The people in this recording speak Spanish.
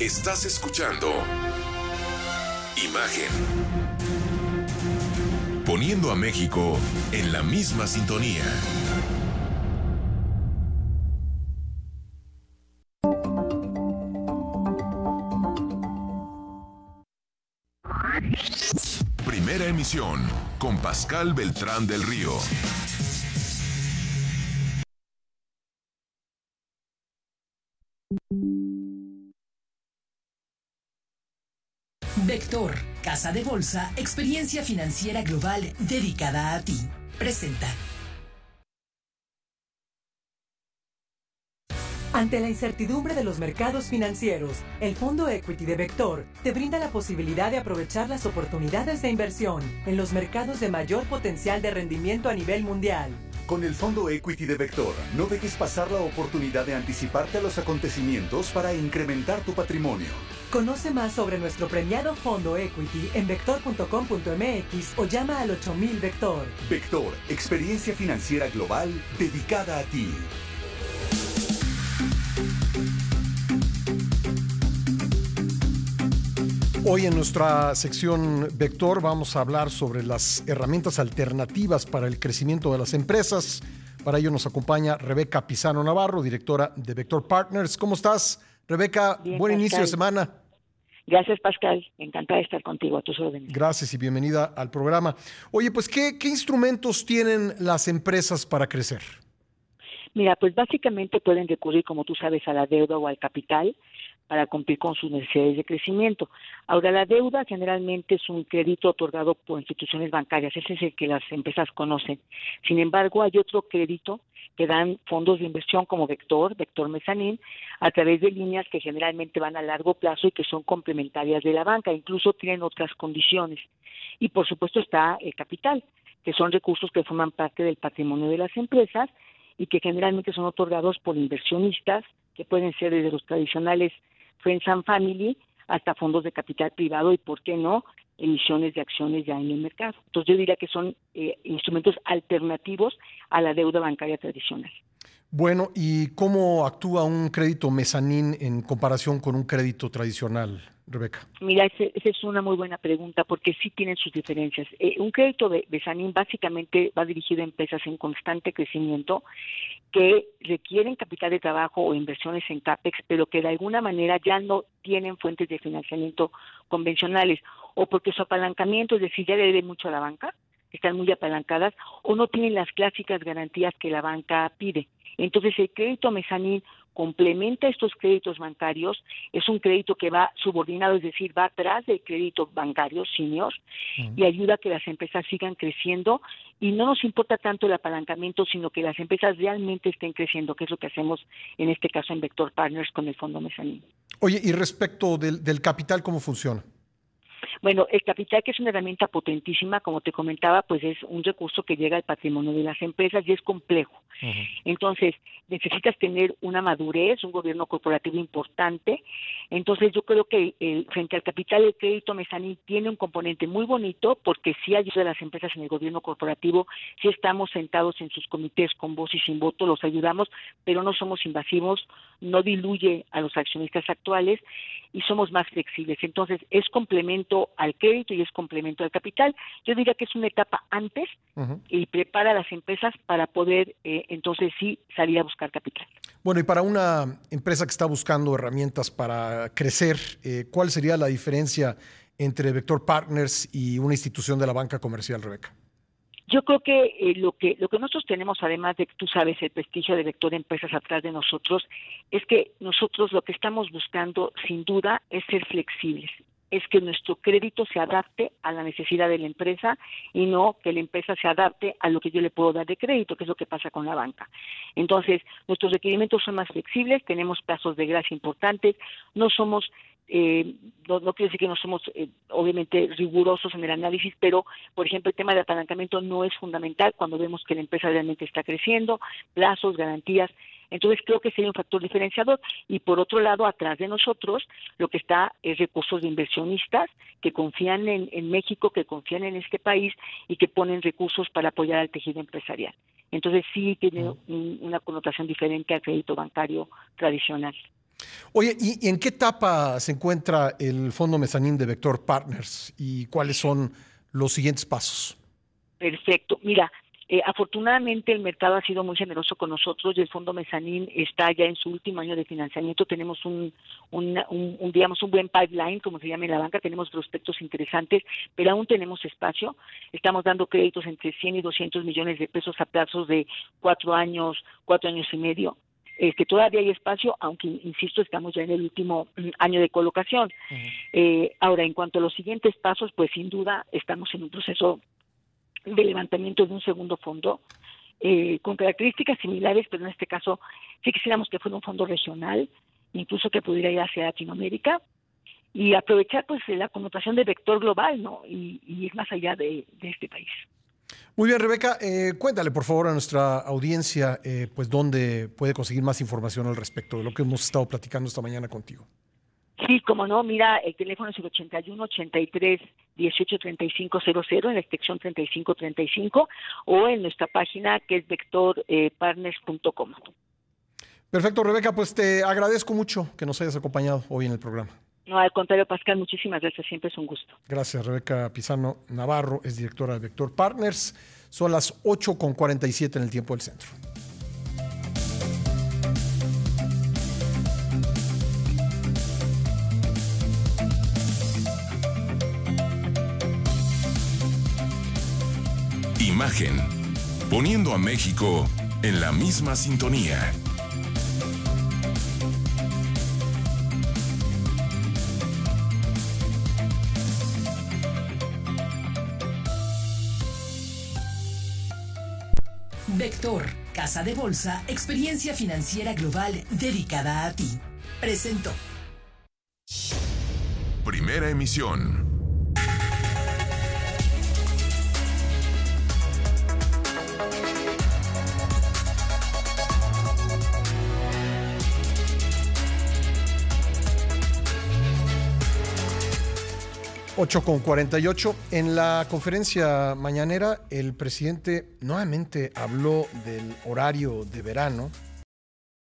Estás escuchando Imagen. Poniendo a México en la misma sintonía. Primera emisión con Pascal Beltrán del Río. Vector, Casa de Bolsa, experiencia financiera global dedicada a ti. Presenta. Ante la incertidumbre de los mercados financieros, el Fondo Equity de Vector te brinda la posibilidad de aprovechar las oportunidades de inversión en los mercados de mayor potencial de rendimiento a nivel mundial. Con el Fondo Equity de Vector, no dejes pasar la oportunidad de anticiparte a los acontecimientos para incrementar tu patrimonio. Conoce más sobre nuestro premiado Fondo Equity en vector.com.mx o llama al 8000 Vector. Vector, experiencia financiera global dedicada a ti. Hoy en nuestra sección Vector vamos a hablar sobre las herramientas alternativas para el crecimiento de las empresas. Para ello nos acompaña Rebeca Pizano Navarro, directora de Vector Partners. ¿Cómo estás, Rebeca? Bien, Buen inicio de semana. Gracias, Pascal. Encantada de estar contigo a tus órdenes. Gracias y bienvenida al programa. Oye, pues, ¿qué, qué instrumentos tienen las empresas para crecer? Mira, pues básicamente pueden recurrir, como tú sabes, a la deuda o al capital para cumplir con sus necesidades de crecimiento. Ahora, la deuda generalmente es un crédito otorgado por instituciones bancarias, ese es el que las empresas conocen. Sin embargo, hay otro crédito que dan fondos de inversión como Vector, Vector Mezanín, a través de líneas que generalmente van a largo plazo y que son complementarias de la banca, incluso tienen otras condiciones. Y por supuesto está el capital, que son recursos que forman parte del patrimonio de las empresas y que generalmente son otorgados por inversionistas, que pueden ser desde los tradicionales Friends and Family hasta fondos de capital privado y, ¿por qué no?, emisiones de acciones ya en el mercado. Entonces yo diría que son eh, instrumentos alternativos a la deuda bancaria tradicional. Bueno, ¿y cómo actúa un crédito mezanín en comparación con un crédito tradicional, Rebeca? Mira, esa es una muy buena pregunta porque sí tienen sus diferencias. Eh, un crédito Sanin básicamente va dirigido a empresas en constante crecimiento que requieren capital de trabajo o inversiones en CAPEX, pero que de alguna manera ya no tienen fuentes de financiamiento convencionales o porque su apalancamiento, es decir, ya le debe mucho a la banca, están muy apalancadas o no tienen las clásicas garantías que la banca pide. Entonces, el crédito mezanín complementa estos créditos bancarios, es un crédito que va subordinado, es decir, va atrás del crédito bancario senior y ayuda a que las empresas sigan creciendo y no nos importa tanto el apalancamiento, sino que las empresas realmente estén creciendo, que es lo que hacemos en este caso en Vector Partners con el Fondo Mezanín. Oye, y respecto del, del capital, ¿cómo funciona? Bueno, el capital, que es una herramienta potentísima, como te comentaba, pues es un recurso que llega al patrimonio de las empresas y es complejo. Entonces, necesitas tener una madurez, un gobierno corporativo importante. Entonces, yo creo que el- frente al capital, el crédito mezanín tiene un componente muy bonito porque sí ayuda a las empresas en el gobierno corporativo, sí estamos sentados en sus comités con voz y sin voto, los ayudamos, pero no somos invasivos, no diluye a los accionistas actuales y somos más flexibles. Entonces, es complemento al crédito y es complemento al capital. Yo diría que es una etapa antes y prepara a las empresas para poder eh, entonces sí salir a buscar capital. Bueno, y para una empresa que está buscando herramientas para crecer, eh, ¿cuál sería la diferencia entre Vector Partners y una institución de la banca comercial, Rebeca? Yo creo que eh, lo que lo que nosotros tenemos, además de que tú sabes el prestigio de Vector Empresas atrás de nosotros, es que nosotros lo que estamos buscando, sin duda, es ser flexibles. Es que nuestro crédito se adapte a la necesidad de la empresa y no que la empresa se adapte a lo que yo le puedo dar de crédito, que es lo que pasa con la banca. Entonces, nuestros requerimientos son más flexibles, tenemos plazos de gracia importantes, no somos eh, no, no quiero decir que no somos eh, obviamente rigurosos en el análisis, pero por ejemplo el tema de apalancamiento no es fundamental cuando vemos que la empresa realmente está creciendo, plazos, garantías. Entonces creo que sería un factor diferenciador. Y por otro lado, atrás de nosotros, lo que está es recursos de inversionistas que confían en, en México, que confían en este país y que ponen recursos para apoyar al tejido empresarial. Entonces sí tiene un- una connotación diferente al crédito bancario tradicional. Oye, ¿y, en qué etapa se encuentra el Fondo Mezanín de Vector Partners y cuáles son los siguientes pasos? Perfecto. Mira, eh, afortunadamente el mercado ha sido muy generoso con nosotros y el Fondo Mezanín está ya en su último año de financiamiento. Tenemos un, un, digamos, un buen pipeline, como se llama en la banca. Tenemos prospectos interesantes, pero aún tenemos espacio. Estamos dando créditos entre 100 y 200 millones de pesos a plazos de cuatro años, cuatro años y medio que este, todavía hay espacio, aunque, insisto, estamos ya en el último mm, año de colocación. Eh, ahora, en cuanto a los siguientes pasos, pues sin duda estamos en un proceso de levantamiento de un segundo fondo eh, con características similares, pero en este caso sí quisiéramos que fuera un fondo regional, incluso que pudiera ir hacia Latinoamérica y aprovechar pues la connotación de vector global, ¿no? Y, ir más allá de este país. Muy bien, Rebeca, eh, cuéntale por favor a nuestra audiencia, eh, pues dónde puede conseguir más información al respecto de lo que hemos estado platicando esta mañana contigo. Sí, como no, mira, el teléfono es el 81 83 18 35 00 en la extensión 35 35 o en nuestra página que es vectorpartners.com. Perfecto, Rebeca, pues te agradezco mucho que nos hayas acompañado hoy en el programa. No, al contrario, Pascal, muchísimas gracias. Siempre es un gusto. Gracias, Rebeca Pizano Navarro, es directora de Vector Partners. Son las 8.47 en el tiempo del centro. Imagen. Poniendo a México en la misma sintonía. Vector, Casa de Bolsa, experiencia financiera global dedicada a ti. Presento. Primera emisión. 8 con 48. En la conferencia mañanera, el presidente nuevamente habló del horario de verano